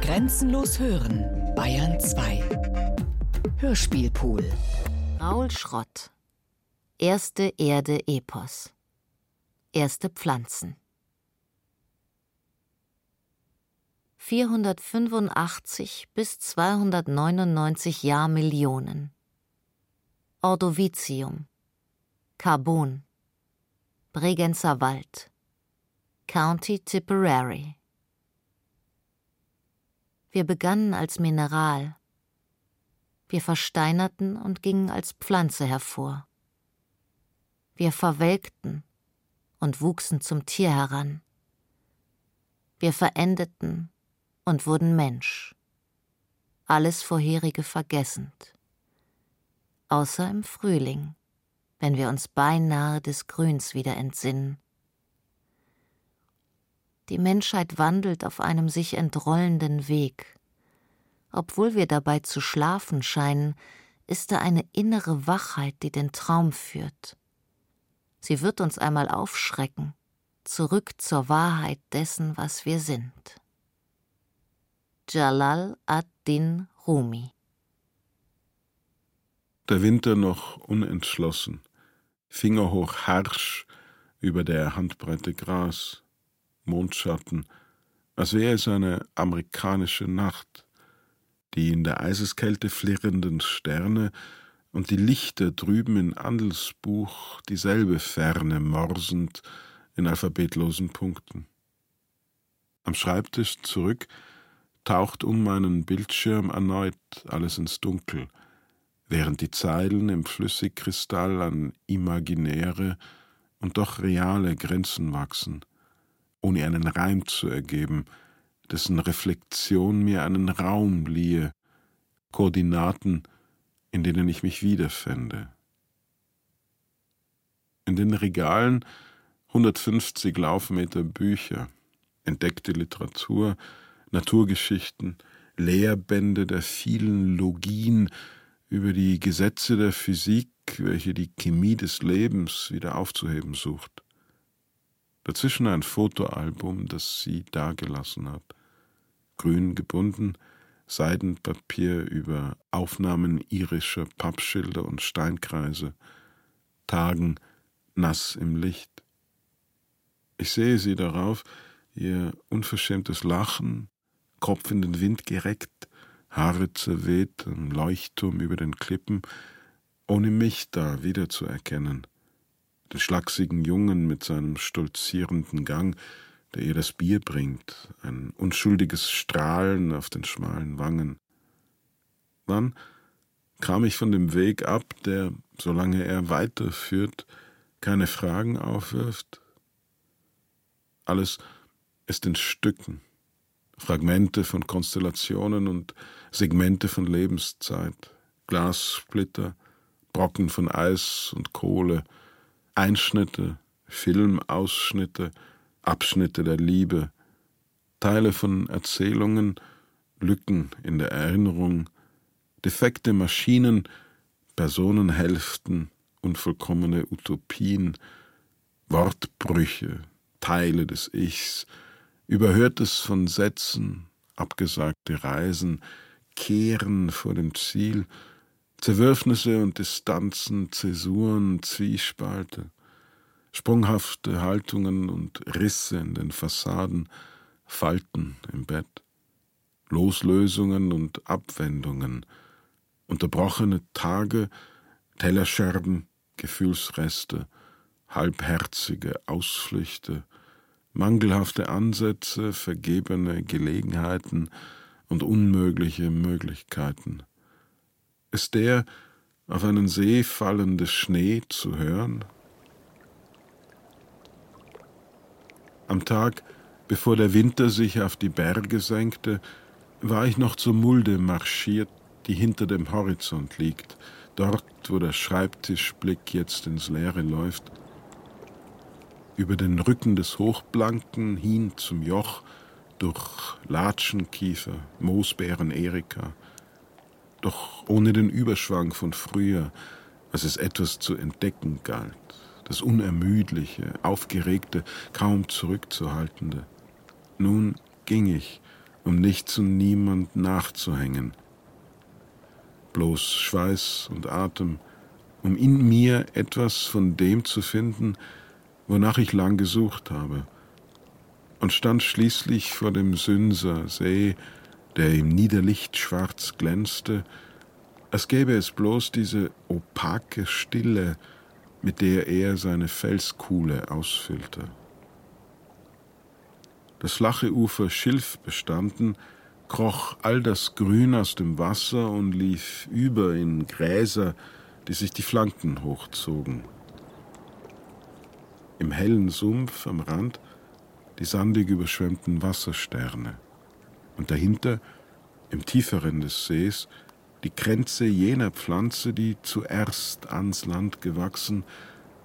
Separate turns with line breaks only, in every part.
Grenzenlos hören, Bayern 2. Hörspielpool.
Raul Schrott. Erste Erde Epos. Erste Pflanzen. 485 bis 299 Jahrmillionen. Ordovizium. Carbon. Bregenzer Wald. County Tipperary. Wir begannen als Mineral. Wir versteinerten und gingen als Pflanze hervor. Wir verwelkten und wuchsen zum Tier heran. Wir verendeten und wurden Mensch, alles vorherige vergessend, außer im Frühling, wenn wir uns beinahe des Grüns wieder entsinnen. Die Menschheit wandelt auf einem sich entrollenden Weg. Obwohl wir dabei zu schlafen scheinen, ist da eine innere Wachheit, die den Traum führt. Sie wird uns einmal aufschrecken, zurück zur Wahrheit dessen, was wir sind. Jalal ad-Din Rumi.
Der Winter noch unentschlossen, fingerhoch harsch über der Handbreite Gras, Mondschatten, als wäre es eine amerikanische Nacht, die in der Eiseskälte flirrenden Sterne und die Lichter drüben in Andels Buch dieselbe Ferne morsend in alphabetlosen Punkten. Am Schreibtisch zurück taucht um meinen Bildschirm erneut alles ins Dunkel, während die Zeilen im Flüssigkristall an imaginäre und doch reale Grenzen wachsen, ohne einen Reim zu ergeben, dessen Reflexion mir einen Raum liehe, Koordinaten, in denen ich mich wiederfände. In den Regalen 150 Laufmeter Bücher, entdeckte Literatur, Naturgeschichten, Lehrbände der vielen Logien über die Gesetze der Physik, welche die Chemie des Lebens wieder aufzuheben sucht. Dazwischen ein Fotoalbum, das sie dagelassen hat. Grün gebunden, Seidenpapier über Aufnahmen irischer Pappschilder und Steinkreise, Tagen nass im Licht. Ich sehe sie darauf, ihr unverschämtes Lachen, Kopf in den Wind gereckt, Haare zerweht, ein Leuchtturm über den Klippen, ohne mich da wiederzuerkennen. Den schlachsigen Jungen mit seinem stolzierenden Gang, der ihr das Bier bringt, ein unschuldiges Strahlen auf den schmalen Wangen. Dann kam ich von dem Weg ab, der, solange er weiterführt, keine Fragen aufwirft. Alles ist in Stücken, Fragmente von Konstellationen und Segmente von Lebenszeit, Glassplitter, Brocken von Eis und Kohle, Einschnitte, Filmausschnitte, Abschnitte der Liebe, Teile von Erzählungen, Lücken in der Erinnerung, defekte Maschinen, Personenhälften, unvollkommene Utopien, Wortbrüche, Teile des Ichs, Überhörtes von Sätzen, abgesagte Reisen, Kehren vor dem Ziel, Zerwürfnisse und Distanzen, Zäsuren, Zwiespalte, sprunghafte Haltungen und Risse in den Fassaden, Falten im Bett, Loslösungen und Abwendungen, unterbrochene Tage, Tellerscherben, Gefühlsreste, halbherzige Ausflüchte, mangelhafte Ansätze, vergebene Gelegenheiten und unmögliche Möglichkeiten. Ist der auf einen See fallende Schnee zu hören? Am Tag, bevor der Winter sich auf die Berge senkte, war ich noch zur Mulde marschiert, die hinter dem Horizont liegt, dort, wo der Schreibtischblick jetzt ins Leere läuft über den Rücken des Hochblanken hin zum Joch, durch Latschenkiefer, Moosbeeren Erika, doch ohne den Überschwang von früher, als es etwas zu entdecken galt, das Unermüdliche, Aufgeregte, kaum zurückzuhaltende. Nun ging ich, um nichts und niemand nachzuhängen. Bloß Schweiß und Atem, um in mir etwas von dem zu finden, wonach ich lang gesucht habe, und stand schließlich vor dem Sünser See, der im Niederlicht schwarz glänzte, als gäbe es bloß diese opake Stille, mit der er seine Felskuhle ausfüllte. Das flache Ufer Schilf bestanden, kroch all das Grün aus dem Wasser und lief über in Gräser, die sich die Flanken hochzogen. Im hellen Sumpf am Rand die sandig überschwemmten Wassersterne und dahinter, im tieferen des Sees, die Kränze jener Pflanze, die zuerst ans Land gewachsen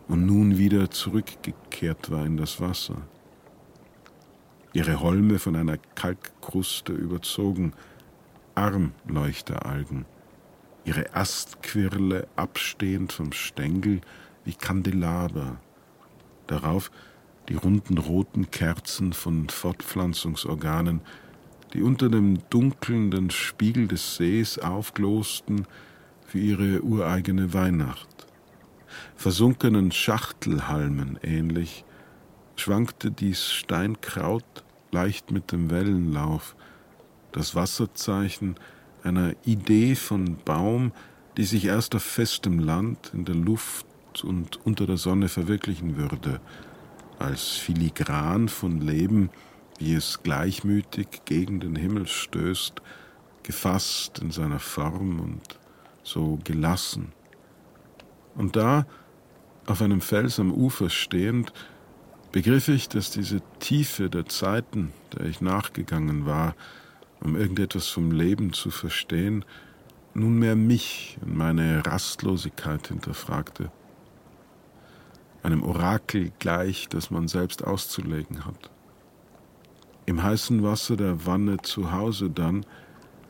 und nun wieder zurückgekehrt war in das Wasser. Ihre Holme von einer Kalkkruste überzogen, Armleuchteralgen, ihre Astquirle abstehend vom Stängel wie Kandelaber, darauf die runden roten Kerzen von Fortpflanzungsorganen, die unter dem dunkelnden Spiegel des Sees aufglosten für ihre ureigene Weihnacht. Versunkenen Schachtelhalmen ähnlich schwankte dies Steinkraut leicht mit dem Wellenlauf, das Wasserzeichen einer Idee von Baum, die sich erst auf festem Land, in der Luft und unter der Sonne verwirklichen würde, als filigran von Leben, wie es gleichmütig gegen den Himmel stößt, gefasst in seiner Form und so gelassen. Und da, auf einem Fels am Ufer stehend, begriff ich, dass diese Tiefe der Zeiten, der ich nachgegangen war, um irgendetwas vom Leben zu verstehen, nunmehr mich und meine Rastlosigkeit hinterfragte, einem Orakel gleich, das man selbst auszulegen hat. Im heißen Wasser der Wanne zu Hause dann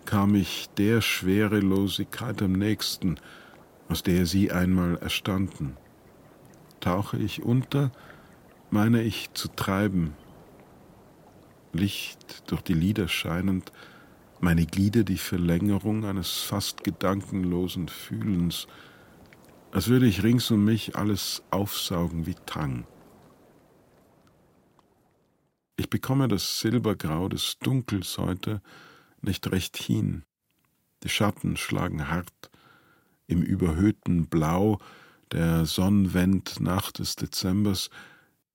kam ich der Schwerelosigkeit am nächsten, aus der sie einmal erstanden. Tauche ich unter, meine ich zu treiben, Licht durch die Lider scheinend, meine Glieder die Verlängerung eines fast gedankenlosen Fühlens, als würde ich rings um mich alles aufsaugen wie Tang. Ich bekomme das Silbergrau des Dunkels heute nicht recht hin. Die Schatten schlagen hart im überhöhten Blau der Sonnenwendnacht des Dezembers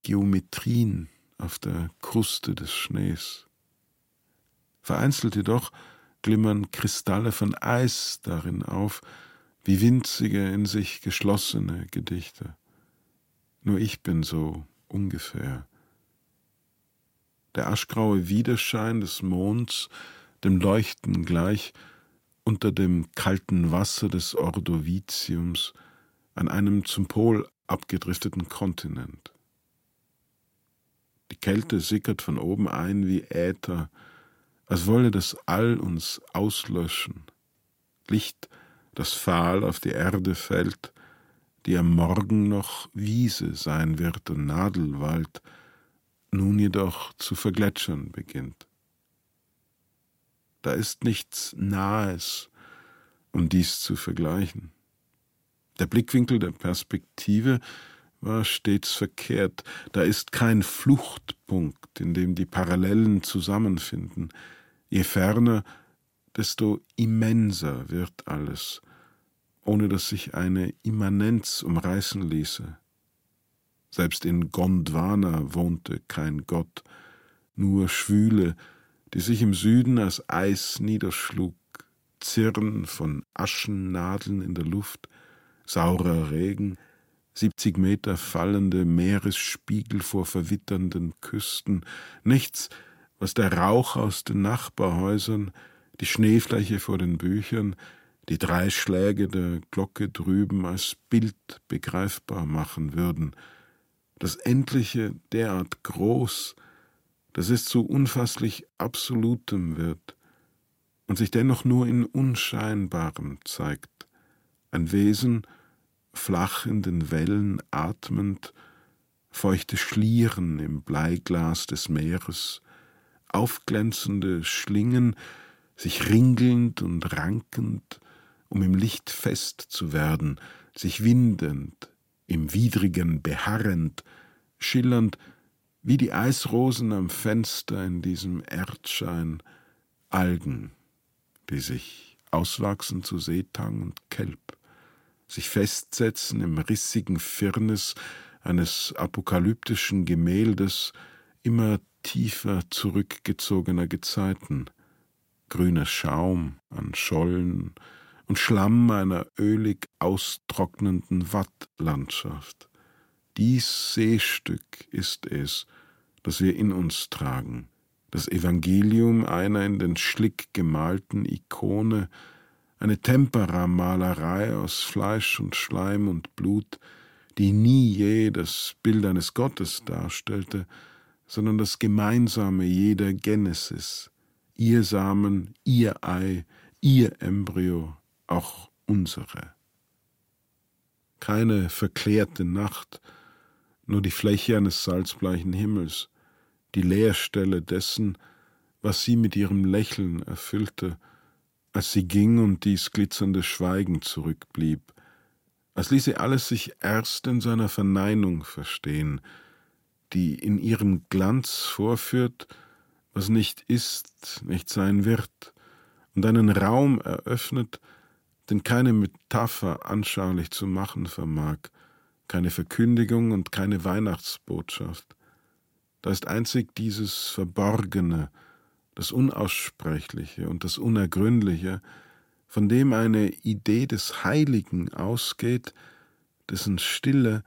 Geometrien auf der Kruste des Schnees. Vereinzelt jedoch glimmern Kristalle von Eis darin auf, wie winzige, in sich geschlossene Gedichte. Nur ich bin so ungefähr der aschgraue Widerschein des Monds, dem Leuchten gleich, unter dem kalten Wasser des Ordoviciums an einem zum Pol abgedrifteten Kontinent. Die Kälte sickert von oben ein wie Äther, als wolle das All uns auslöschen. Licht, das fahl auf die Erde fällt, die am Morgen noch Wiese sein wird und Nadelwald, nun jedoch zu vergletschern beginnt. Da ist nichts Nahes, um dies zu vergleichen. Der Blickwinkel der Perspektive war stets verkehrt. Da ist kein Fluchtpunkt, in dem die Parallelen zusammenfinden. Je ferner, desto immenser wird alles, ohne dass sich eine Immanenz umreißen ließe. Selbst in Gondwana wohnte kein Gott, nur Schwüle, die sich im Süden als Eis niederschlug, Zirren von Aschennadeln in der Luft, saurer Regen, siebzig Meter fallende Meeresspiegel vor verwitternden Küsten, nichts, was der Rauch aus den Nachbarhäusern, die Schneefläche vor den Büchern, die drei Schläge der Glocke drüben als Bild begreifbar machen würden, das Endliche derart groß, dass es zu unfasslich Absolutem wird und sich dennoch nur in Unscheinbarem zeigt, ein Wesen, flach in den Wellen atmend, feuchte Schlieren im Bleiglas des Meeres, aufglänzende Schlingen, sich ringelnd und rankend, um im Licht fest zu werden, sich windend, im Widrigen beharrend, schillernd wie die Eisrosen am Fenster in diesem Erdschein, Algen, die sich auswachsen zu Seetang und Kelp, sich festsetzen im rissigen Firnis eines apokalyptischen Gemäldes immer tiefer zurückgezogener Gezeiten, grüner Schaum an Schollen und Schlamm einer ölig austrocknenden Wattlandschaft. Dies Seestück ist es, das wir in uns tragen, das Evangelium einer in den Schlick gemalten Ikone, eine Temperamalerei aus Fleisch und Schleim und Blut, die nie je das Bild eines Gottes darstellte, sondern das Gemeinsame jeder Genesis, ihr Samen, ihr Ei, ihr Embryo, auch unsere. Keine verklärte Nacht, nur die Fläche eines salzbleichen Himmels, die Leerstelle dessen, was sie mit ihrem Lächeln erfüllte, als sie ging und dies glitzernde Schweigen zurückblieb, als ließe alles sich erst in seiner Verneinung verstehen, die in ihrem Glanz vorführt, was nicht ist, nicht sein wird, und einen Raum eröffnet, den keine Metapher anschaulich zu machen vermag, keine Verkündigung und keine Weihnachtsbotschaft. Da ist einzig dieses Verborgene, das Unaussprechliche und das Unergründliche, von dem eine Idee des Heiligen ausgeht, dessen Stille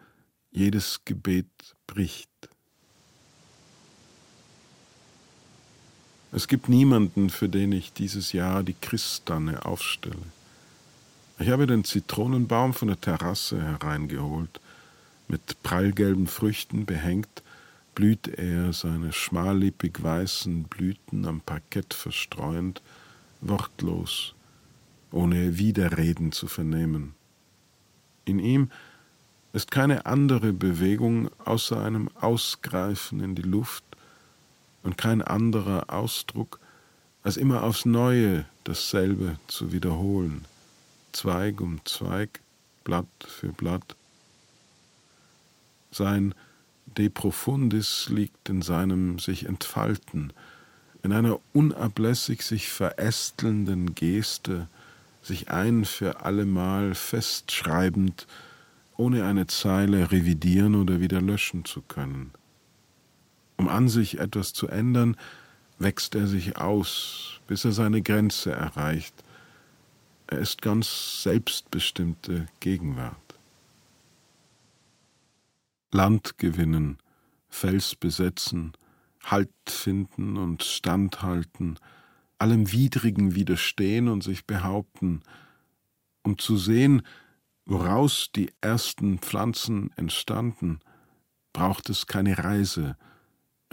jedes Gebet bricht. Es gibt niemanden, für den ich dieses Jahr die Christanne aufstelle. Ich habe den Zitronenbaum von der Terrasse hereingeholt. Mit prallgelben Früchten behängt, blüht er seine schmallippig weißen Blüten am Parkett verstreuend, wortlos, ohne Widerreden zu vernehmen. In ihm ist keine andere Bewegung außer einem Ausgreifen in die Luft und kein anderer Ausdruck, als immer aufs Neue dasselbe zu wiederholen. Zweig um Zweig, Blatt für Blatt. Sein De Profundis liegt in seinem sich entfalten, in einer unablässig sich verästelnden Geste, sich ein für allemal festschreibend, ohne eine Zeile revidieren oder wieder löschen zu können. Um an sich etwas zu ändern, wächst er sich aus, bis er seine Grenze erreicht, er ist ganz selbstbestimmte Gegenwart. Land gewinnen, Fels besetzen, Halt finden und standhalten, allem Widrigen widerstehen und sich behaupten, um zu sehen, woraus die ersten Pflanzen entstanden, braucht es keine Reise,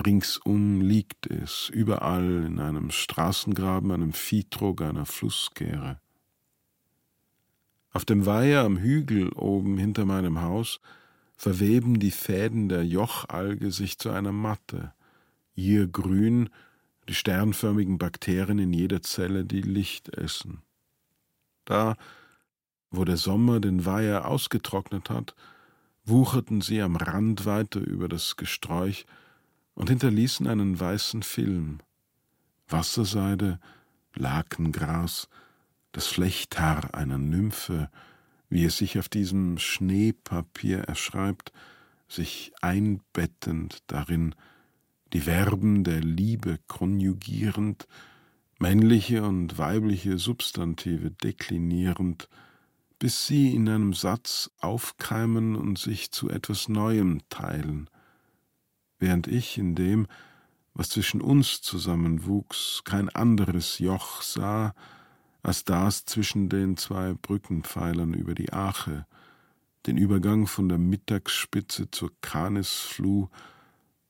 ringsum liegt es, überall in einem Straßengraben, einem Viehtrog, einer Flusskehre. Auf dem Weiher am Hügel oben hinter meinem Haus verweben die Fäden der Jochalge sich zu einer Matte, ihr grün, die sternförmigen Bakterien in jeder Zelle, die Licht essen. Da, wo der Sommer den Weiher ausgetrocknet hat, wucherten sie am Rand weiter über das Gesträuch und hinterließen einen weißen Film. Wasserseide, Lakengras, das Flechthaar einer Nymphe, wie es sich auf diesem Schneepapier erschreibt, sich einbettend darin, die Verben der Liebe konjugierend, männliche und weibliche Substantive deklinierend, bis sie in einem Satz aufkeimen und sich zu etwas Neuem teilen, während ich in dem, was zwischen uns zusammenwuchs, kein anderes Joch sah, als das zwischen den zwei Brückenpfeilern über die Ache, den Übergang von der Mittagsspitze zur Kanisfluh,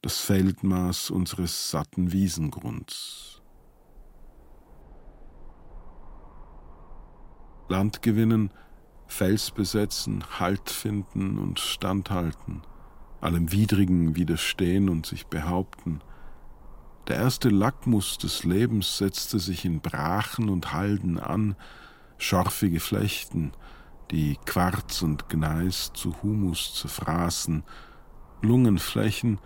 das Feldmaß unseres satten Wiesengrunds. Land gewinnen, Fels besetzen, Halt finden und standhalten, allem Widrigen widerstehen und sich behaupten, Der erste Lackmus des Lebens setzte sich in Brachen und Halden an, scharfige Flechten, die Quarz und Gneis zu Humus zerfraßen, Lungenflächen,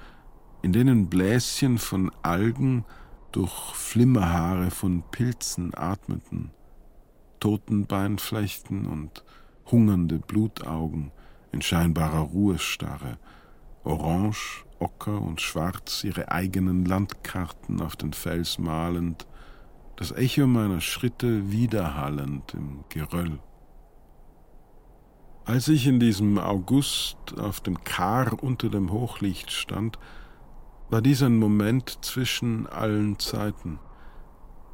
in denen Bläschen von Algen durch Flimmerhaare von Pilzen atmeten, Totenbeinflechten und hungernde Blutaugen in scheinbarer Ruhestarre, orange, ocker und schwarz ihre eigenen Landkarten auf den Fels malend, das Echo meiner Schritte widerhallend im Geröll. Als ich in diesem August auf dem Kar unter dem Hochlicht stand, war dies ein Moment zwischen allen Zeiten.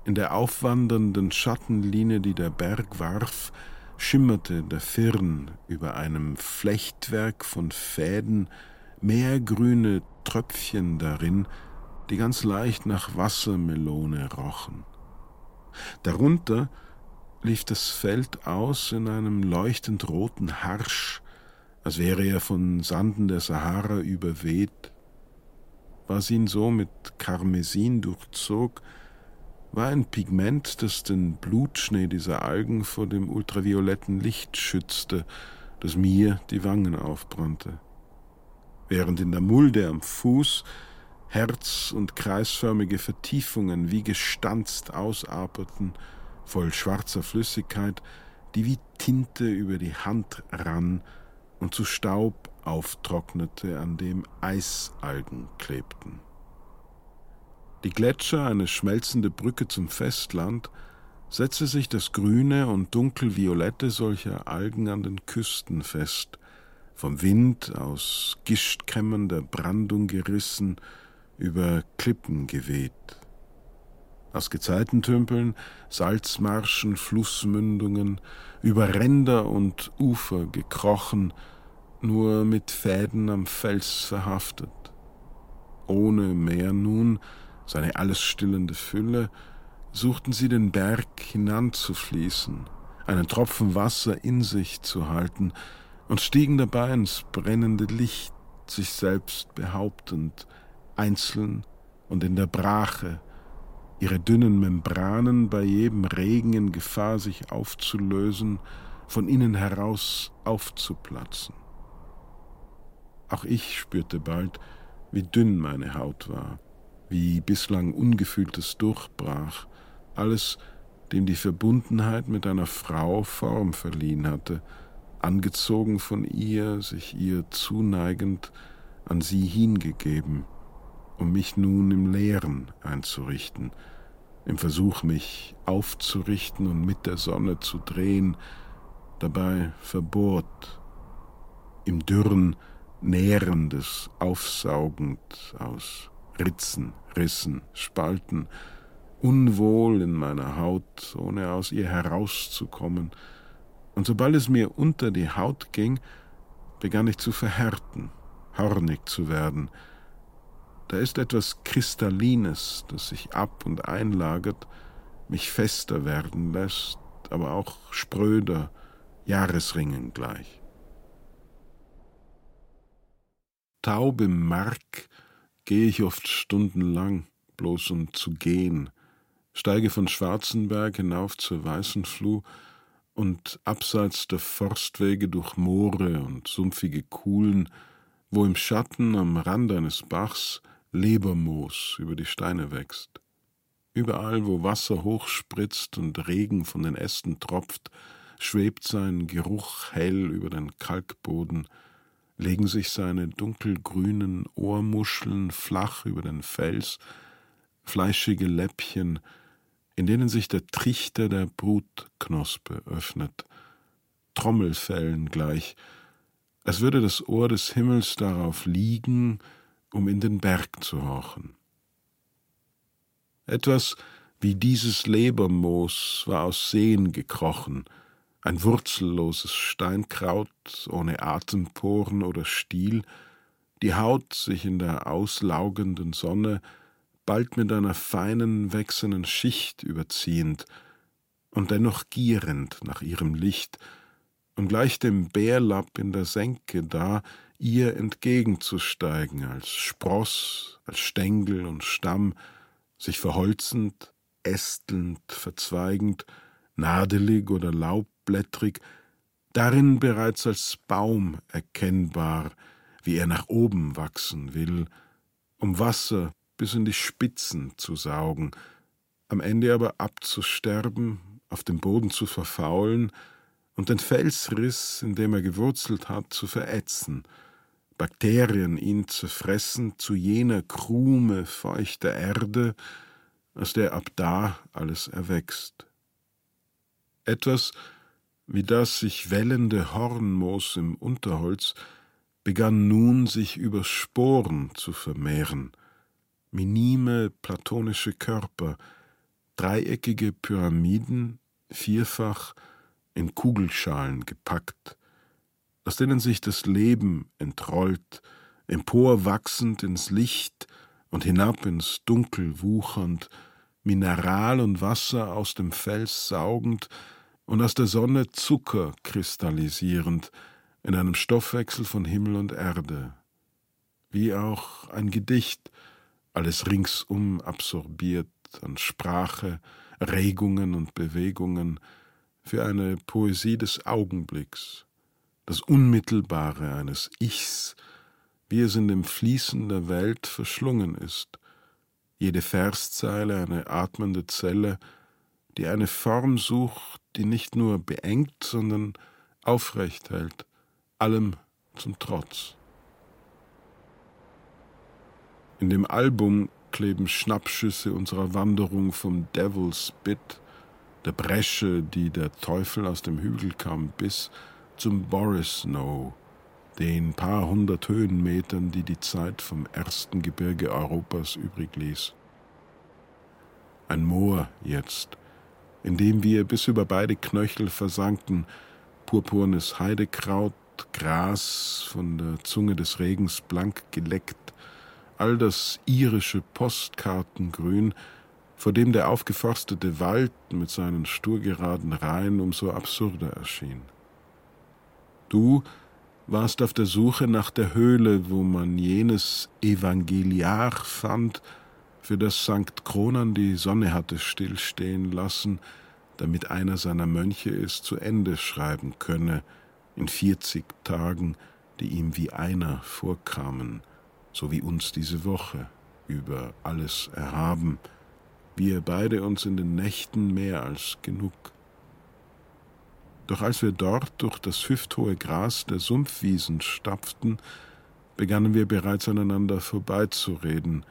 In der aufwandernden Schattenlinie, die der Berg warf, schimmerte der Firn über einem Flechtwerk von Fäden, meergrüne Tröpfchen darin, die ganz leicht nach Wassermelone rochen. Darunter lief das Feld aus in einem leuchtend roten Harsch, als wäre er von Sanden der Sahara überweht. Was ihn so mit Karmesin durchzog, war ein Pigment, das den Blutschnee dieser Algen vor dem ultravioletten Licht schützte, das mir die Wangen aufbrannte. Während in der Mulde am Fuß herz- und kreisförmige Vertiefungen wie gestanzt ausaperten, voll schwarzer Flüssigkeit, die wie Tinte über die Hand rann und zu Staub auftrocknete, an dem Eisalgen klebten. Die Gletscher, eine schmelzende Brücke zum Festland, setzte sich das Grüne und Dunkelviolette solcher Algen an den Küsten fest, vom Wind aus Gischtkämmern der Brandung gerissen, über Klippen geweht. Aus Gezeitentümpeln, Salzmarschen, Flussmündungen, über Ränder und Ufer gekrochen, nur mit Fäden am Fels verhaftet. Ohne Meer nun, seine alles stillende Fülle, suchten sie den Berg hinanzufließen, einen Tropfen Wasser in sich zu halten und stiegen dabei ins brennende Licht, sich selbst behauptend, einzeln und in der Brache, ihre dünnen Membranen bei jedem Regen in Gefahr, sich aufzulösen, von innen heraus aufzuplatzen. Auch ich spürte bald, wie dünn meine Haut war, wie bislang Ungefühltes durchbrach, alles, dem die Verbundenheit mit einer Frau Form verliehen hatte, angezogen von ihr, sich ihr zuneigend, an sie hingegeben, um mich nun im Leeren einzurichten, im Versuch, mich aufzurichten und mit der Sonne zu drehen, dabei verbohrt, im Dürren Nährendes aufsaugend aus Ritzen, Rissen, Spalten, unwohl in meiner Haut, ohne aus ihr herauszukommen. Und sobald es mir unter die Haut ging, begann ich zu verhärten, hornig zu werden. Da ist etwas Kristallines, das sich ab und einlagert, mich fester werden lässt, aber auch spröder, Jahresringen gleich. Taub im Mark gehe ich oft stundenlang, bloß um zu gehen, steige von Schwarzenberg hinauf zur Weißen Fluh und abseits der Forstwege durch Moore und sumpfige Kuhlen, wo im Schatten am Rand eines Bachs Lebermoos über die Steine wächst. Überall, wo Wasser hochspritzt und Regen von den Ästen tropft, schwebt sein Geruch hell über den Kalkboden, legen sich seine dunkelgrünen Ohrmuscheln flach über den Fels, fleischige Läppchen, in denen sich der Trichter der Brutknospe öffnet, Trommelfellen gleich, als würde das Ohr des Himmels darauf liegen, um in den Berg zu horchen. Etwas wie dieses Lebermoos war aus Seen gekrochen, ein wurzelloses Steinkraut ohne Atemporen oder Stiel, die Haut sich in der auslaugenden Sonne bald mit einer feinen, wechselnden Schicht überziehend und dennoch gierend nach ihrem Licht und gleich dem Bärlapp in der Senke da, ihr entgegenzusteigen als Spross, als Stängel und Stamm, sich verholzend, ästelnd, verzweigend, nadelig oder laubblättrig, darin bereits als Baum erkennbar, wie er nach oben wachsen will, um Wasser bis in die Spitzen zu saugen, am Ende aber abzusterben, auf dem Boden zu verfaulen und den Felsriss, in dem er gewurzelt hat, zu verätzen, Bakterien ihn zu fressen zu jener Krume feuchter Erde, aus der ab da alles erwächst. Etwas wie das sich wellende Hornmoos im Unterholz begann nun sich über Sporen zu vermehren, minime platonische Körper, dreieckige Pyramiden, vierfach in Kugelschalen gepackt, aus denen sich das Leben entrollt, emporwachsend ins Licht und hinab ins Dunkel wuchernd, Mineral und Wasser aus dem Fels saugend und aus der Sonne Zucker kristallisierend in einem Stoffwechsel von Himmel und Erde, wie auch ein Gedicht, alles ringsum absorbiert an Sprache, Regungen und Bewegungen, für eine Poesie des Augenblicks, das Unmittelbare eines Ichs, wie es in dem Fließen der Welt verschlungen ist, jede Verszeile eine atmende Zelle, die eine Form sucht, die nicht nur beengt, sondern aufrecht hält, allem zum Trotz. In dem Album kleben Schnappschüsse unserer Wanderung vom Devil's Bit, der Bresche, die der Teufel aus dem Hügelkamm biss, zum Boris Snow, den paar hundert Höhenmetern, die die Zeit vom ersten Gebirge Europas übrig ließ. Ein Moor jetzt, in dem wir bis über beide Knöchel versanken, purpurnes Heidekraut, Gras von der Zunge des Regens blank geleckt, all das irische Postkartengrün, vor dem der aufgeforstete Wald mit seinen sturgeraden Reihen umso absurder erschien. Du warst auf der Suche nach der Höhle, wo man jenes Evangeliar fand, für das Sankt Kronan die Sonne hatte stillstehen lassen, damit einer seiner Mönche es zu Ende schreiben könne, in vierzig Tagen, die ihm wie einer vorkamen, so wie uns diese Woche, über alles erhaben, wir beide uns in den Nächten mehr als genug. Doch als wir dort durch das hüfthohe Gras der Sumpfwiesen stapften, begannen wir bereits aneinander vorbeizureden,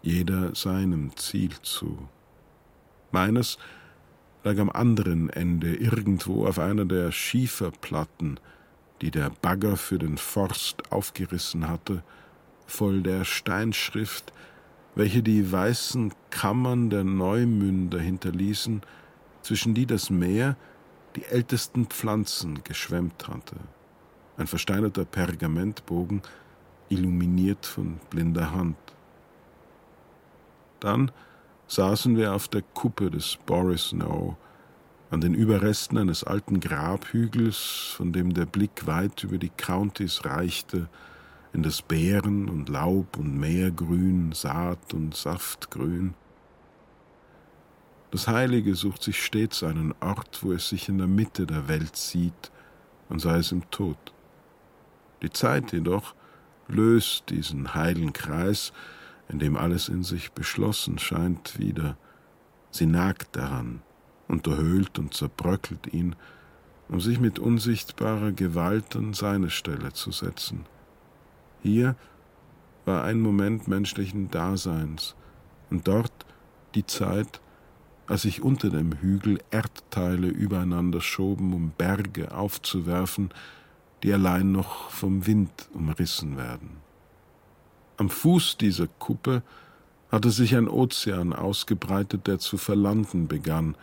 jeder seinem Ziel zu. Meines lag am anderen Ende irgendwo auf einer der Schieferplatten, die der Bagger für den Forst aufgerissen hatte, voll der Steinschrift, welche die weißen Kammern der Neumünder hinterließen, zwischen die das Meer die ältesten Pflanzen geschwemmt hatte. Ein versteinerter Pergamentbogen, illuminiert von blinder Hand. Dann saßen wir auf der Kuppe des Boris Snow, an den Überresten eines alten Grabhügels, von dem der Blick weit über die Countys reichte, in das Beeren und Laub und Meergrün, Saat und Saftgrün. Das Heilige sucht sich stets einen Ort, wo es sich in der Mitte der Welt sieht, und sei es im Tod. Die Zeit jedoch löst diesen heilen Kreis, in dem alles in sich beschlossen scheint, wieder. Sie nagt daran, unterhöhlt und zerbröckelt ihn, um sich mit unsichtbarer Gewalt an seine Stelle zu setzen. Hier war ein Moment menschlichen Daseins und dort die Zeit, als sich unter dem Hügel Erdteile übereinander schoben, um Berge aufzuwerfen, die allein noch vom Wind umrissen werden. Am Fuß dieser Kuppe hatte sich ein Ozean ausgebreitet, der zu verlanden begann,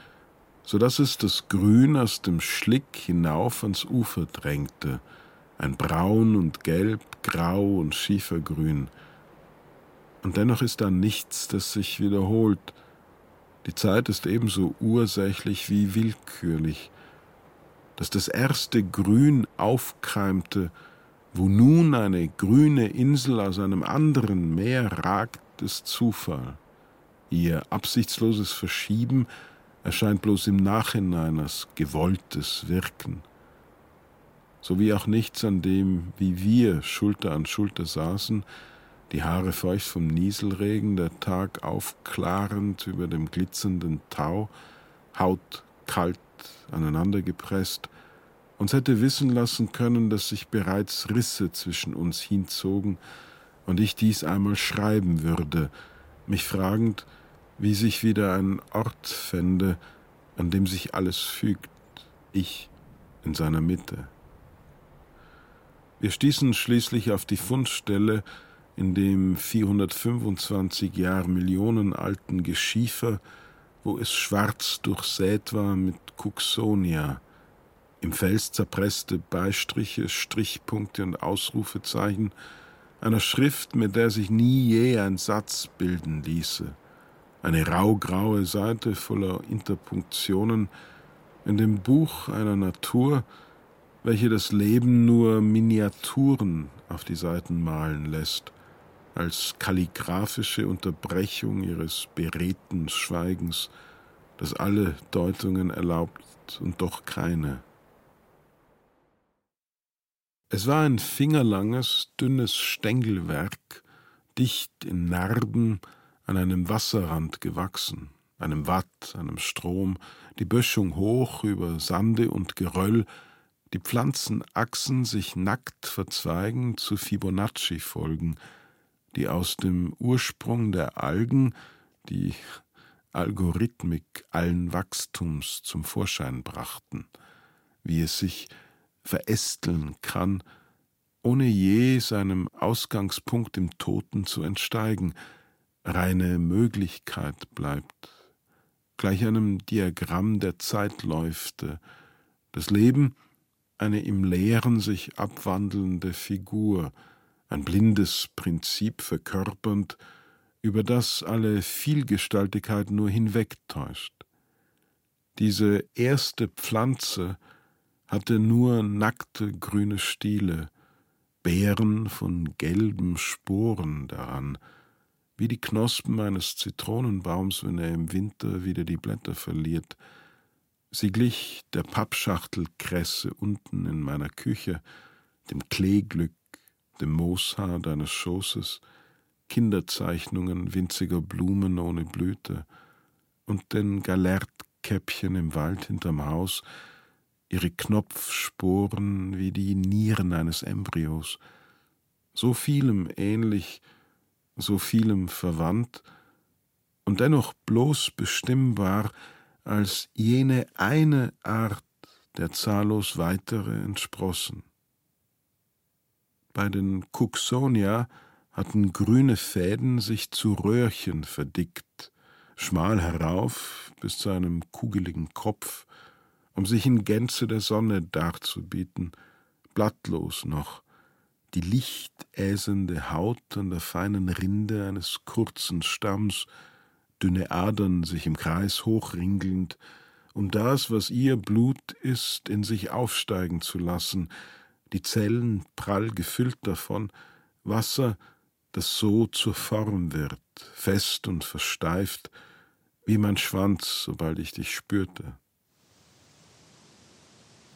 so dass es das Grün aus dem Schlick hinauf ans Ufer drängte, ein Braun und Gelb, Grau und Schiefergrün. Und dennoch ist da nichts, das sich wiederholt. Die Zeit ist ebenso ursächlich wie willkürlich. Dass das erste Grün aufkeimte, wo nun eine grüne Insel aus einem anderen Meer ragt, ist Zufall. Ihr absichtsloses Verschieben erscheint bloß im Nachhinein als gewolltes Wirken. So wie auch nichts, an dem, wie wir Schulter an Schulter saßen, die Haare feucht vom Nieselregen, der Tag aufklarend über dem glitzernden Tau, Haut kalt aneinandergepresst, uns hätte wissen lassen können, dass sich bereits Risse zwischen uns hinzogen und ich dies einmal schreiben würde, mich fragend, wie sich wieder ein Ort fände, an dem sich alles fügt, ich in seiner Mitte. Wir stießen schließlich auf die Fundstelle, in dem 425 Jahre Millionen alten Geschiefer, wo es schwarz durchsät war mit Cuxonia, im Fels zerpresste Beistriche, Strichpunkte und Ausrufezeichen, einer Schrift, mit der sich nie je ein Satz bilden ließe, eine raugraue Seite voller Interpunktionen. In dem Buch einer Natur, welche das Leben nur Miniaturen auf die Seiten malen lässt, als kalligraphische Unterbrechung ihres beredten Schweigens, das alle Deutungen erlaubt und doch keine. Es war ein fingerlanges, dünnes Stängelwerk, dicht in Narben an einem Wasserrand gewachsen, einem Watt, einem Strom, die Böschung hoch über Sande und Geröll, die Pflanzenachsen sich nackt verzweigen zu Fibonacci folgen, die aus dem Ursprung der Algen die Algorithmik allen Wachstums zum Vorschein brachten, wie es sich verästeln kann, ohne je seinem Ausgangspunkt im Toten zu entsteigen, reine Möglichkeit bleibt, gleich einem Diagramm der Zeitläufte, das Leben eine im Leeren sich abwandelnde Figur, ein blindes Prinzip verkörpernd, über das alle Vielgestaltigkeit nur hinwegtäuscht. Diese erste Pflanze hatte nur nackte grüne Stiele, Beeren von gelben Sporen daran, wie die Knospen eines Zitronenbaums, wenn er im Winter wieder die Blätter verliert. Sie glich der Pappschachtelkresse unten in meiner Küche, dem Kleeglück, dem Mooshaar deines Schoßes, Kinderzeichnungen winziger Blumen ohne Blüte und den Galertkäppchen im Wald hinterm Haus, ihre Knopfsporen wie die Nieren eines Embryos, so vielem ähnlich, so vielem verwandt und dennoch bloß bestimmbar als jene eine Art der zahllos weitere entsprossen. Bei den Cooksonia hatten grüne Fäden sich zu Röhrchen verdickt, schmal herauf bis zu einem kugeligen Kopf, um sich in Gänze der Sonne darzubieten, blattlos noch, die lichtäsende Haut an der feinen Rinde eines kurzen Stamms, dünne Adern sich im Kreis hochringelnd, um das, was ihr Blut ist, in sich aufsteigen zu lassen, die Zellen prall gefüllt davon, Wasser, das so zur Form wird, fest und versteift, wie mein Schwanz, sobald ich dich spürte.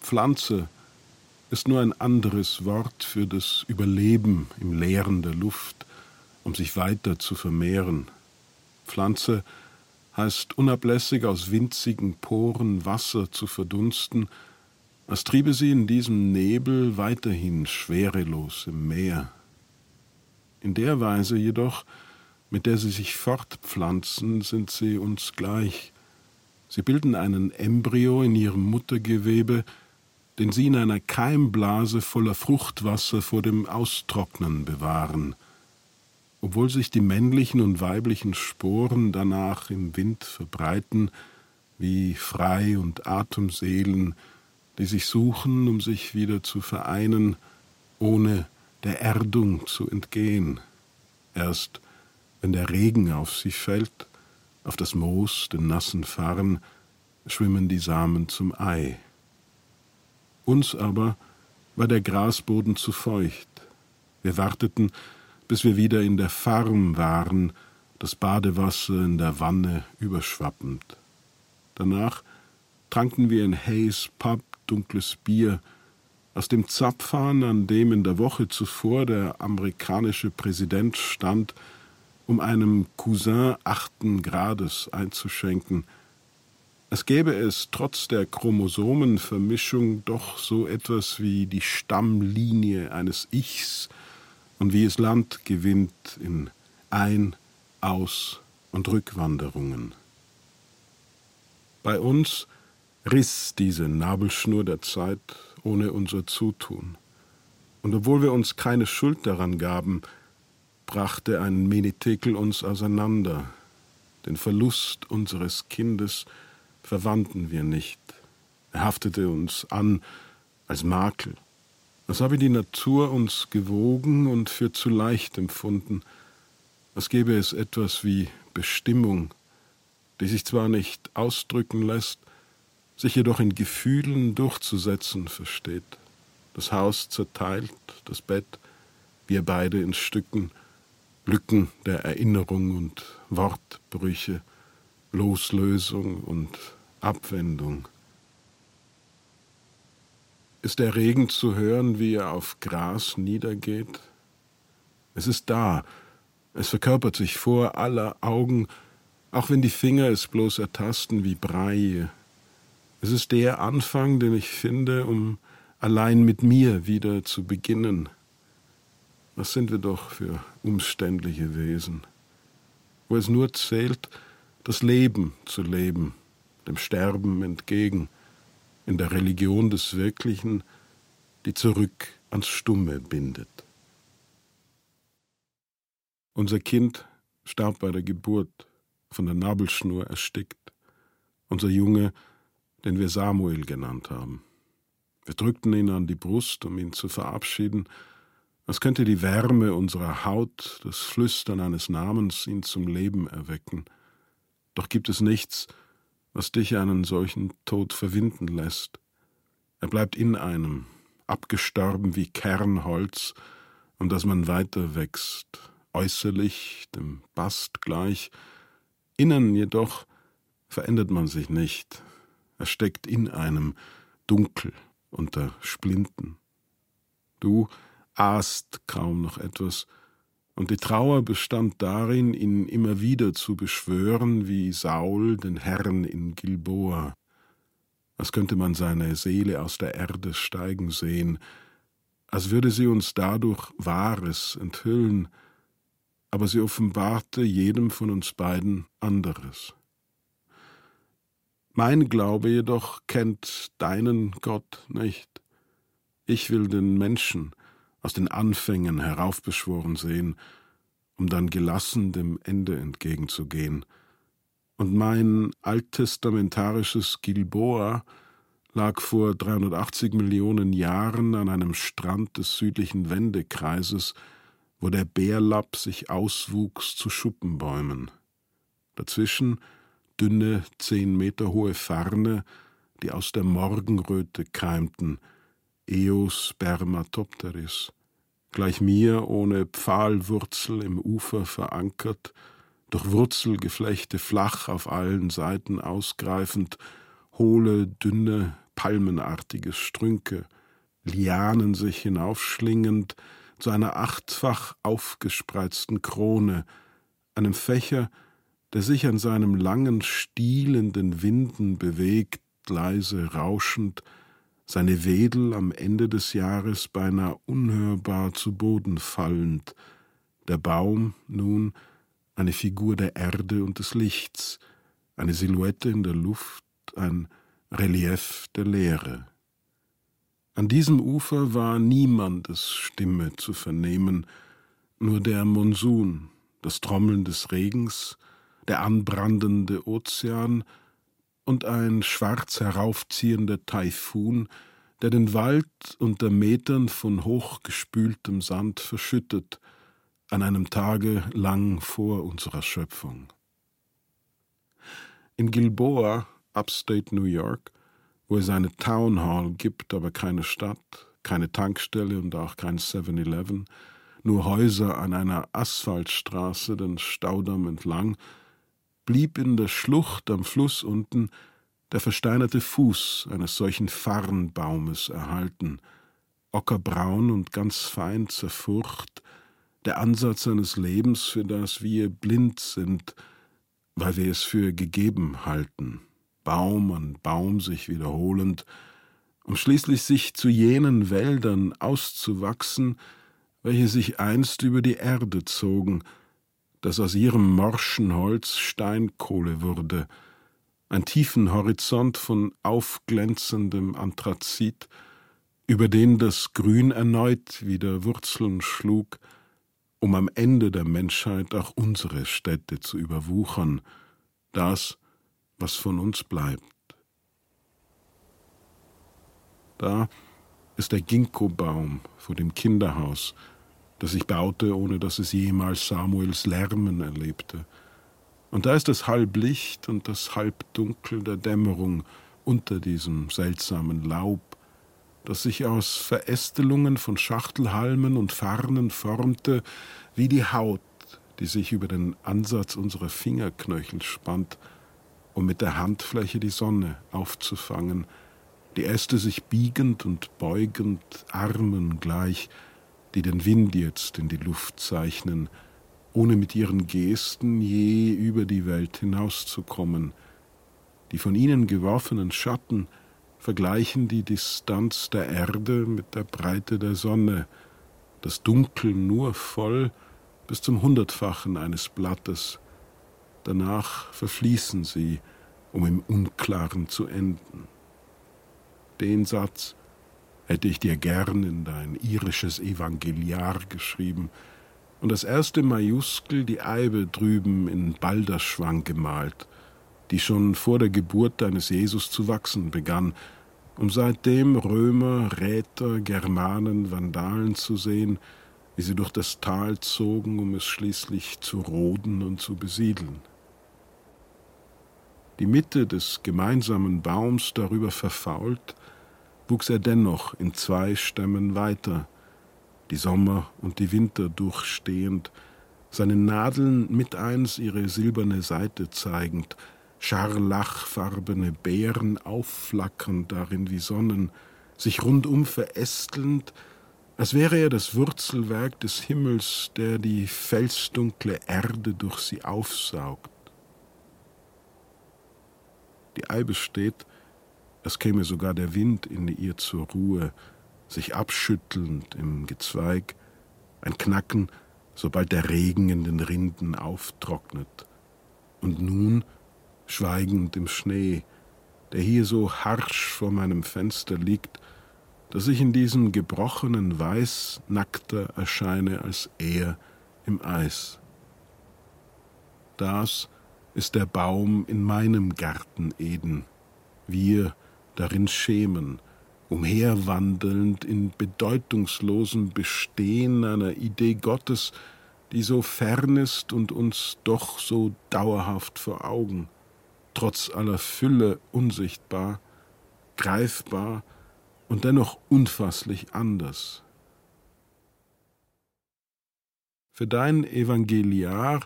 Pflanze ist nur ein anderes Wort für das Überleben im Leeren der Luft, um sich weiter zu vermehren. Pflanze heißt unablässig aus winzigen Poren Wasser zu verdunsten, als triebe sie in diesem Nebel weiterhin schwerelos im Meer. In der Weise jedoch, mit der sie sich fortpflanzen, sind sie uns gleich. Sie bilden einen Embryo in ihrem Muttergewebe, den sie in einer Keimblase voller Fruchtwasser vor dem Austrocknen bewahren. Obwohl sich die männlichen und weiblichen Sporen danach im Wind verbreiten, wie Frei- und Atemseelen, die sich suchen, um sich wieder zu vereinen, ohne der Erdung zu entgehen. Erst wenn der Regen auf sie fällt, auf das Moos, den nassen Farn, schwimmen die Samen zum Ei. Uns aber war der Grasboden zu feucht. Wir warteten, bis wir wieder in der Farm waren, das Badewasser in der Wanne überschwappend. Danach tranken wir in Hayes Pub dunkles Bier aus dem Zapfhahn, an dem in der Woche zuvor der amerikanische Präsident stand, um einem Cousin achten Grades einzuschenken. Es gäbe es trotz der Chromosomenvermischung doch so etwas wie die Stammlinie eines Ichs und wie es Land gewinnt in Ein-, Aus- und Rückwanderungen. Bei uns riss diese Nabelschnur der Zeit ohne unser Zutun. Und obwohl wir uns keine Schuld daran gaben, brachte ein Menetekel uns auseinander. Den Verlust unseres Kindes verwandten wir nicht. Er haftete uns an als Makel. Als habe die Natur uns gewogen und für zu leicht empfunden, als gäbe es etwas wie Bestimmung, die sich zwar nicht ausdrücken lässt, sich jedoch in Gefühlen durchzusetzen versteht. Das Haus zerteilt, das Bett, wir beide in Stücken, Lücken der Erinnerung und Wortbrüche, Loslösung und Abwendung. Ist der Regen zu hören, wie er auf Gras niedergeht? Es ist da, es verkörpert sich vor aller Augen, auch wenn die Finger es bloß ertasten wie Breie. Es ist der Anfang, den ich finde, um allein mit mir wieder zu beginnen. Was sind wir doch für umständliche Wesen, wo es nur zählt, das Leben zu leben, dem Sterben entgegen, in der Religion des Wirklichen, die zurück ans Stumme bindet. Unser Kind starb bei der Geburt, von der Nabelschnur erstickt. Unser Junge, den wir Samuel genannt haben. Wir drückten ihn an die Brust, um ihn zu verabschieden, als könnte die Wärme unserer Haut, das Flüstern eines Namens ihn zum Leben erwecken. Doch gibt es nichts, was dich einen solchen Tod verwinden lässt. Er bleibt in einem, abgestorben wie Kernholz, um das man weiter wächst, äußerlich dem Bast gleich, innen jedoch verändert man sich nicht. Er steckt in einem, dunkel unter Splinten. Du aßt kaum noch etwas, und die Trauer bestand darin, ihn immer wieder zu beschwören, wie Saul den Herrn in Gilboa. Als könnte man seine Seele aus der Erde steigen sehen, als würde sie uns dadurch Wahres enthüllen, aber sie offenbarte jedem von uns beiden anderes. Mein Glaube jedoch kennt deinen Gott nicht. Ich will den Menschen, aus den Anfängen heraufbeschworen sehen, um dann gelassen dem Ende entgegenzugehen. Und mein alttestamentarisches Gilboa lag vor 380 Millionen Jahren an einem Strand des südlichen Wendekreises, wo der Bärlapp sich auswuchs zu Schuppenbäumen. Dazwischen dünne, zehn Meter hohe Farne, die aus der Morgenröte keimten, Eospermatopteris, gleich mir ohne Pfahlwurzel im Ufer verankert, durch Wurzelgeflechte flach auf allen Seiten ausgreifend, hohle, dünne, palmenartige Strünke, Lianen sich hinaufschlingend zu einer achtfach aufgespreizten Krone, einem Fächer, der sich an seinem langen Stiel in den Winden bewegt, leise rauschend, seine Wedel am Ende des Jahres beinahe unhörbar zu Boden fallend, der Baum nun eine Figur der Erde und des Lichts, eine Silhouette in der Luft, ein Relief der Leere. An diesem Ufer war niemandes Stimme zu vernehmen, nur der Monsun, das Trommeln des Regens, der anbrandende Ozean und ein schwarz heraufziehender Taifun, der den Wald unter Metern von hochgespültem Sand verschüttet, an einem Tage lang vor unserer Schöpfung. In Gilboa, upstate New York, wo es eine Town Hall gibt, aber keine Stadt, keine Tankstelle und auch kein 7-Eleven, nur Häuser an einer Asphaltstraße den Staudamm entlang, blieb in der Schlucht am Fluss unten der versteinerte Fuß eines solchen Farnbaumes erhalten, ockerbraun und ganz fein zerfurcht, der Ansatz eines Lebens, für das wir blind sind, weil wir es für gegeben halten, Baum an Baum sich wiederholend, um schließlich sich zu jenen Wäldern auszuwachsen, welche sich einst über die Erde zogen, dass aus ihrem morschen Holz Steinkohle wurde, ein tiefen Horizont von aufglänzendem Anthrazit, über den das Grün erneut wieder Wurzeln schlug, um am Ende der Menschheit auch unsere Städte zu überwuchern, das, was von uns bleibt. Da ist der Ginkgo-Baum vor dem Kinderhaus, das ich baute, ohne dass es jemals Samuels Lärmen erlebte. Und da ist das Halblicht und das Halbdunkel der Dämmerung unter diesem seltsamen Laub, das sich aus Verästelungen von Schachtelhalmen und Farnen formte, wie die Haut, die sich über den Ansatz unserer Fingerknöchel spannt, um mit der Handfläche die Sonne aufzufangen, die Äste sich biegend und beugend Armen gleich, die den Wind jetzt in die Luft zeichnen, ohne mit ihren Gesten je über die Welt hinauszukommen. Die von ihnen geworfenen Schatten vergleichen die Distanz der Erde mit der Breite der Sonne, das Dunkel nur voll bis zum Hundertfachen eines Blattes. Danach verfließen sie, um im Unklaren zu enden. Den Satz hätte ich dir gern in dein irisches Evangeliar geschrieben und das erste Majuskel die Eibe drüben in Balderschwang gemalt, die schon vor der Geburt deines Jesus zu wachsen begann, um seitdem Römer, Räter, Germanen, Vandalen zu sehen, wie sie durch das Tal zogen, um es schließlich zu roden und zu besiedeln. Die Mitte des gemeinsamen Baums darüber verfault, wuchs er dennoch in zwei Stämmen weiter, die Sommer und die Winter durchstehend, seine Nadeln mit eins ihre silberne Seite zeigend, scharlachfarbene Beeren aufflackernd darin wie Sonnen, sich rundum verästelnd, als wäre er das Wurzelwerk des Himmels, der die felsdunkle Erde durch sie aufsaugt. Die Eibe steht, als käme sogar der Wind in ihr zur Ruhe, sich abschüttelnd im Gezweig, ein Knacken, sobald der Regen in den Rinden auftrocknet. Und nun schweigend im Schnee, der hier so harsch vor meinem Fenster liegt, dass ich in diesem gebrochenen Weiß nackter erscheine als er im Eis. Das ist der Baum in meinem Garten Eden, wir darin schämen, umherwandelnd in bedeutungslosem Bestehen einer Idee Gottes, die so fern ist und uns doch so dauerhaft vor Augen, trotz aller Fülle unsichtbar, greifbar und dennoch unfasslich anders. Für dein Evangeliar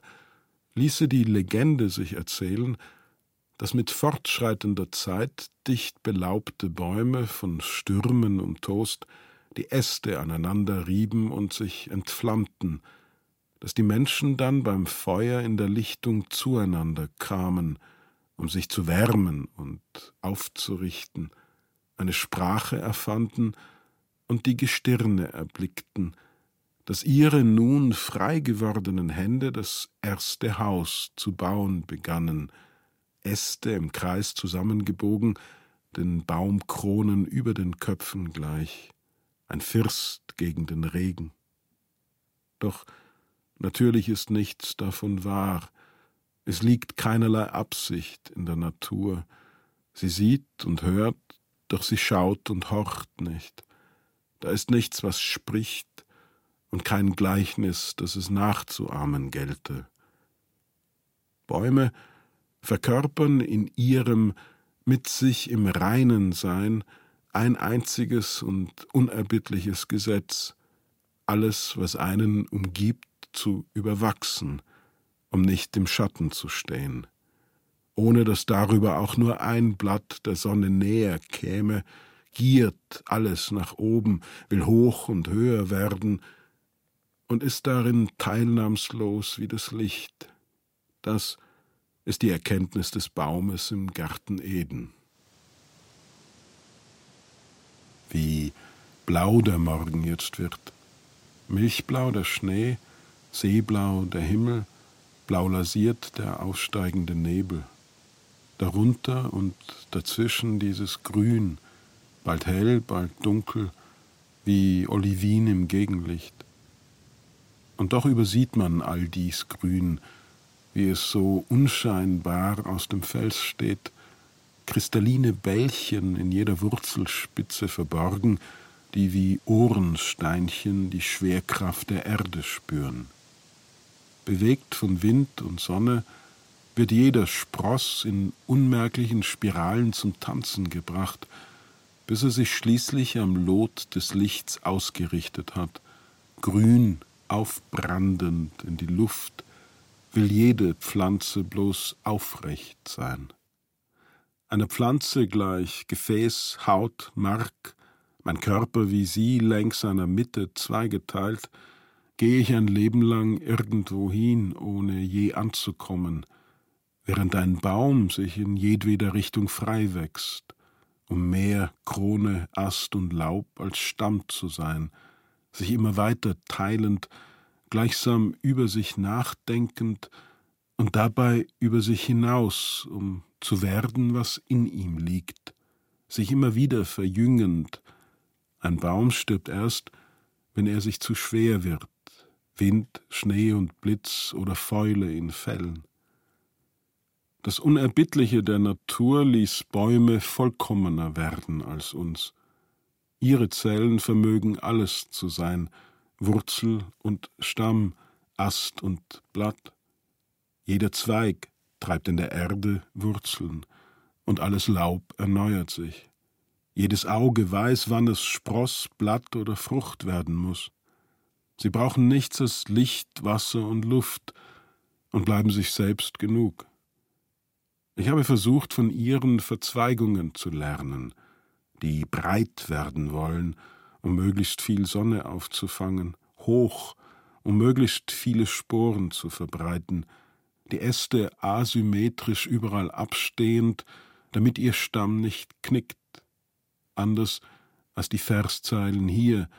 ließe die Legende sich erzählen, dass mit fortschreitender Zeit dicht belaubte Bäume von Stürmen umtost die Äste aneinander rieben und sich entflammten, dass die Menschen dann beim Feuer in der Lichtung zueinander kamen, um sich zu wärmen und aufzurichten, eine Sprache erfanden und die Gestirne erblickten, dass ihre nun frei gewordenen Hände das erste Haus zu bauen begannen, Äste im Kreis zusammengebogen, den Baumkronen über den Köpfen gleich, ein First gegen den Regen. Doch natürlich ist nichts davon wahr, es liegt keinerlei Absicht in der Natur, sie sieht und hört, doch sie schaut und horcht nicht. Da ist nichts, was spricht, und kein Gleichnis, das es nachzuahmen gelte. Bäume verkörpern in ihrem mit sich im Reinen Sein ein einziges und unerbittliches Gesetz. alles, was einen umgibt, zu überwachsen, um nicht im Schatten zu stehen, ohne dass darüber auch nur ein Blatt der Sonne näher käme, giert alles nach oben, will hoch und höher werden und ist darin teilnahmslos wie das Licht. Das ist die Erkenntnis des Baumes im Garten Eden. Wie blau der Morgen jetzt wird, milchblau der Schnee, seeblau der Himmel, blau lasiert der aufsteigende Nebel. Darunter und dazwischen dieses Grün, bald hell, bald dunkel, wie Olivin im Gegenlicht. Und doch übersieht man all dies Grün, wie es so unscheinbar aus dem Fels steht, kristalline Bällchen in jeder Wurzelspitze verborgen, die wie Ohrensteinchen die Schwerkraft der Erde spüren. Bewegt von Wind und Sonne wird jeder Spross in unmerklichen Spiralen zum Tanzen gebracht, bis er sich schließlich am Lot des Lichts ausgerichtet hat, grün aufbrandend in die Luft, will jede Pflanze bloß aufrecht sein. Eine Pflanze gleich Gefäß, Haut, Mark, mein Körper wie sie längs seiner Mitte zweigeteilt, gehe ich ein Leben lang irgendwo hin, ohne je anzukommen, während ein Baum sich in jedweder Richtung frei wächst, um mehr Krone, Ast und Laub als Stamm zu sein, sich immer weiter teilend, gleichsam über sich nachdenkend und dabei über sich hinaus, um zu werden, was in ihm liegt, sich immer wieder verjüngend. Ein Baum stirbt erst, wenn er sich zu schwer wird, Wind, Schnee und Blitz oder Fäule ihn fällen. Das Unerbittliche der Natur ließ Bäume vollkommener werden als uns. Ihre Zellen vermögen alles zu sein, Wurzel und Stamm, Ast und Blatt. Jeder Zweig treibt in der Erde Wurzeln, und alles Laub erneuert sich. Jedes Auge weiß, wann es Spross, Blatt oder Frucht werden muss. Sie brauchen nichts als Licht, Wasser und Luft und bleiben sich selbst genug. Ich habe versucht, von ihren Verzweigungen zu lernen, die breit werden wollen, um möglichst viel Sonne aufzufangen, hoch, um möglichst viele Sporen zu verbreiten, die Äste asymmetrisch überall abstehend, damit ihr Stamm nicht knickt, anders als die Verszeilen hier,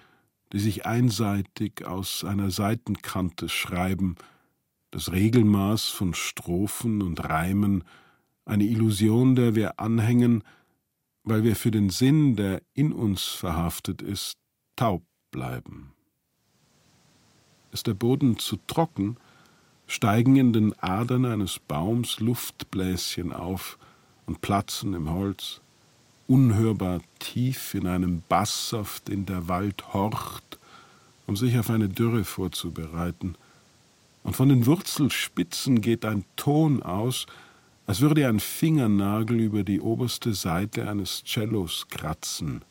die sich einseitig aus einer Seitenkante schreiben, das Regelmaß von Strophen und Reimen eine Illusion, der wir anhängen, weil wir für den Sinn, der in uns verhaftet ist, taub bleiben. Ist der Boden zu trocken, steigen in den Adern eines Baums Luftbläschen auf und platzen im Holz, unhörbar tief in einem Bass, auf den der Wald horcht, um sich auf eine Dürre vorzubereiten. Und von den Wurzelspitzen geht ein Ton aus, als würde ein Fingernagel über die oberste Seite eines Cellos kratzen.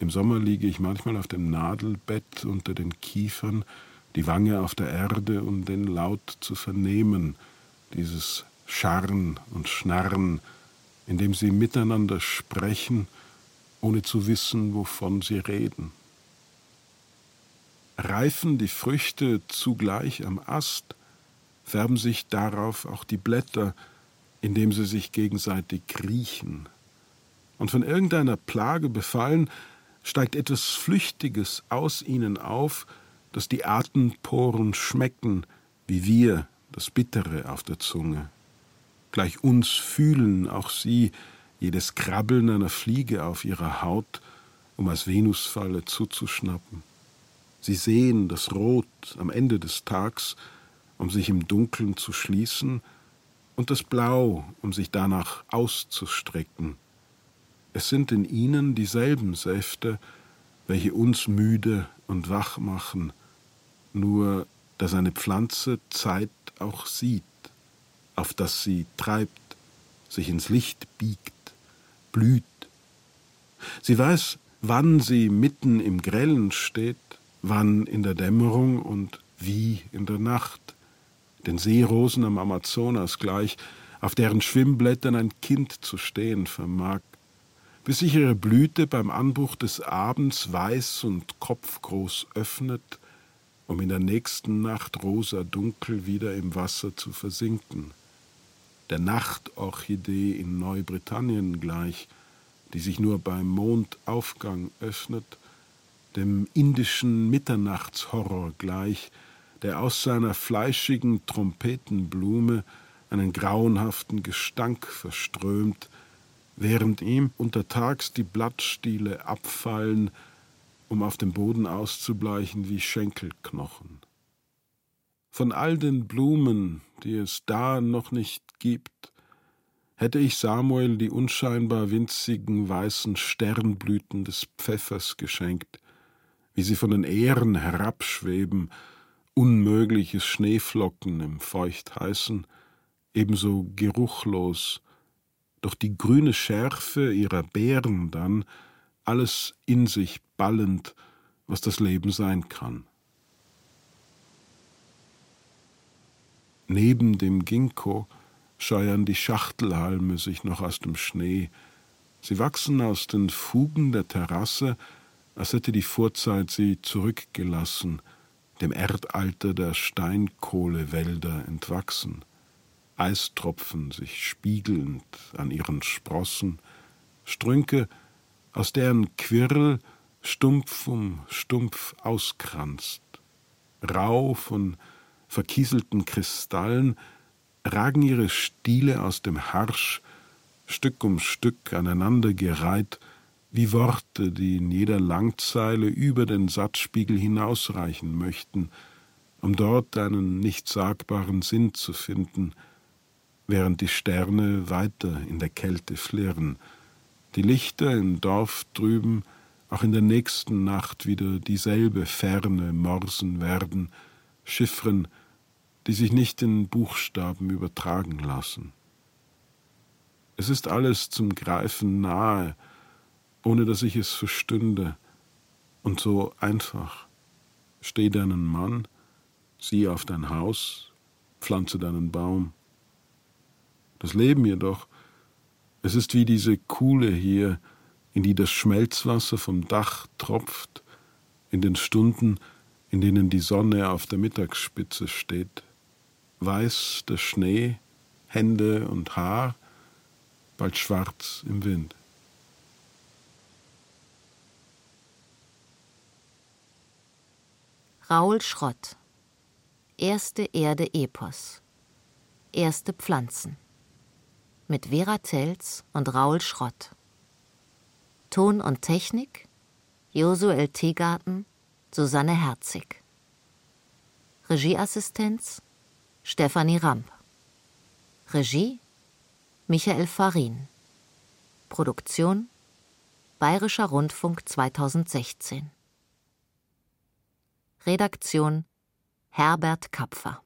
Im Sommer liege ich manchmal auf dem Nadelbett unter den Kiefern, die Wange auf der Erde, um den Laut zu vernehmen, dieses Scharren und Schnarren, in dem sie miteinander sprechen, ohne zu wissen, wovon sie reden. Reifen die Früchte zugleich am Ast, färben sich darauf auch die Blätter, indem sie sich gegenseitig riechen. Und von irgendeiner Plage befallen, steigt etwas Flüchtiges aus ihnen auf, das die Atemporen schmecken, wie wir das Bittere auf der Zunge. Gleich uns fühlen auch sie jedes Krabbeln einer Fliege auf ihrer Haut, um als Venusfalle zuzuschnappen. Sie sehen das Rot am Ende des Tags, um sich im Dunkeln zu schließen, und das Blau, um sich danach auszustrecken. Es sind in ihnen dieselben Säfte, welche uns müde und wach machen, nur dass eine Pflanze Zeit auch sieht, auf das sie treibt, sich ins Licht biegt, blüht. Sie weiß, wann sie mitten im Grellen steht, wann in der Dämmerung und wie in der Nacht, den Seerosen am Amazonas gleich, auf deren Schwimmblättern ein Kind zu stehen vermag, bis sich ihre Blüte beim Anbruch des Abends weiß und kopfgroß öffnet, um in der nächsten Nacht rosa dunkel wieder im Wasser zu versinken. Der Nachtorchidee in Neubritannien gleich, die sich nur beim Mondaufgang öffnet, dem indischen Mitternachtshorror gleich, der aus seiner fleischigen Trompetenblume einen grauenhaften Gestank verströmt, während ihm untertags die Blattstiele abfallen, um auf dem Boden auszubleichen wie Schenkelknochen. Von all den Blumen, die es da noch nicht gibt, hätte ich Samuel die unscheinbar winzigen weißen Sternblüten des Pfeffers geschenkt, wie sie von den Ähren herabschweben, unmögliches Schneeflocken im feuchtheißen, ebenso geruchlos, doch die grüne Schärfe ihrer Beeren dann, alles in sich ballend, was das Leben sein kann. Neben dem Ginkgo scheuern die Schachtelhalme sich noch aus dem Schnee. Sie wachsen aus den Fugen der Terrasse, als hätte die Vorzeit sie zurückgelassen, dem Erdalter der Steinkohlewälder entwachsen. Eistropfen sich spiegelnd an ihren Sprossen, Strünke, aus deren Quirl stumpf um stumpf auskranzt. Rau von verkieselten Kristallen ragen ihre Stiele aus dem Harsch, Stück um Stück aneinandergereiht, wie Worte, die in jeder Langzeile über den Satzspiegel hinausreichen möchten, um dort einen nicht sagbaren Sinn zu finden, während die Sterne weiter in der Kälte flirren, die Lichter im Dorf drüben auch in der nächsten Nacht wieder dieselbe Ferne morsen werden, Chiffren, die sich nicht in Buchstaben übertragen lassen. Es ist alles zum Greifen nahe, ohne dass ich es verstünde, und so einfach. Steh deinen Mann, sieh auf dein Haus, pflanze deinen Baum. Das Leben jedoch, es ist wie diese Kuhle hier, in die das Schmelzwasser vom Dach tropft, in den Stunden, in denen die Sonne auf der Mittagsspitze steht. Weiß der Schnee, Hände und Haar, bald schwarz im Wind.
Raul Schrott. Erste Erde Epos. Erste Pflanzen. Mit Vera Telz und Raul Schrott. Ton und Technik Josuel Teegarten, Susanne Herzig. Regieassistenz Stefanie Ramp. Regie Michael Farin. Produktion Bayerischer Rundfunk 2016 Redaktion Herbert Kapfer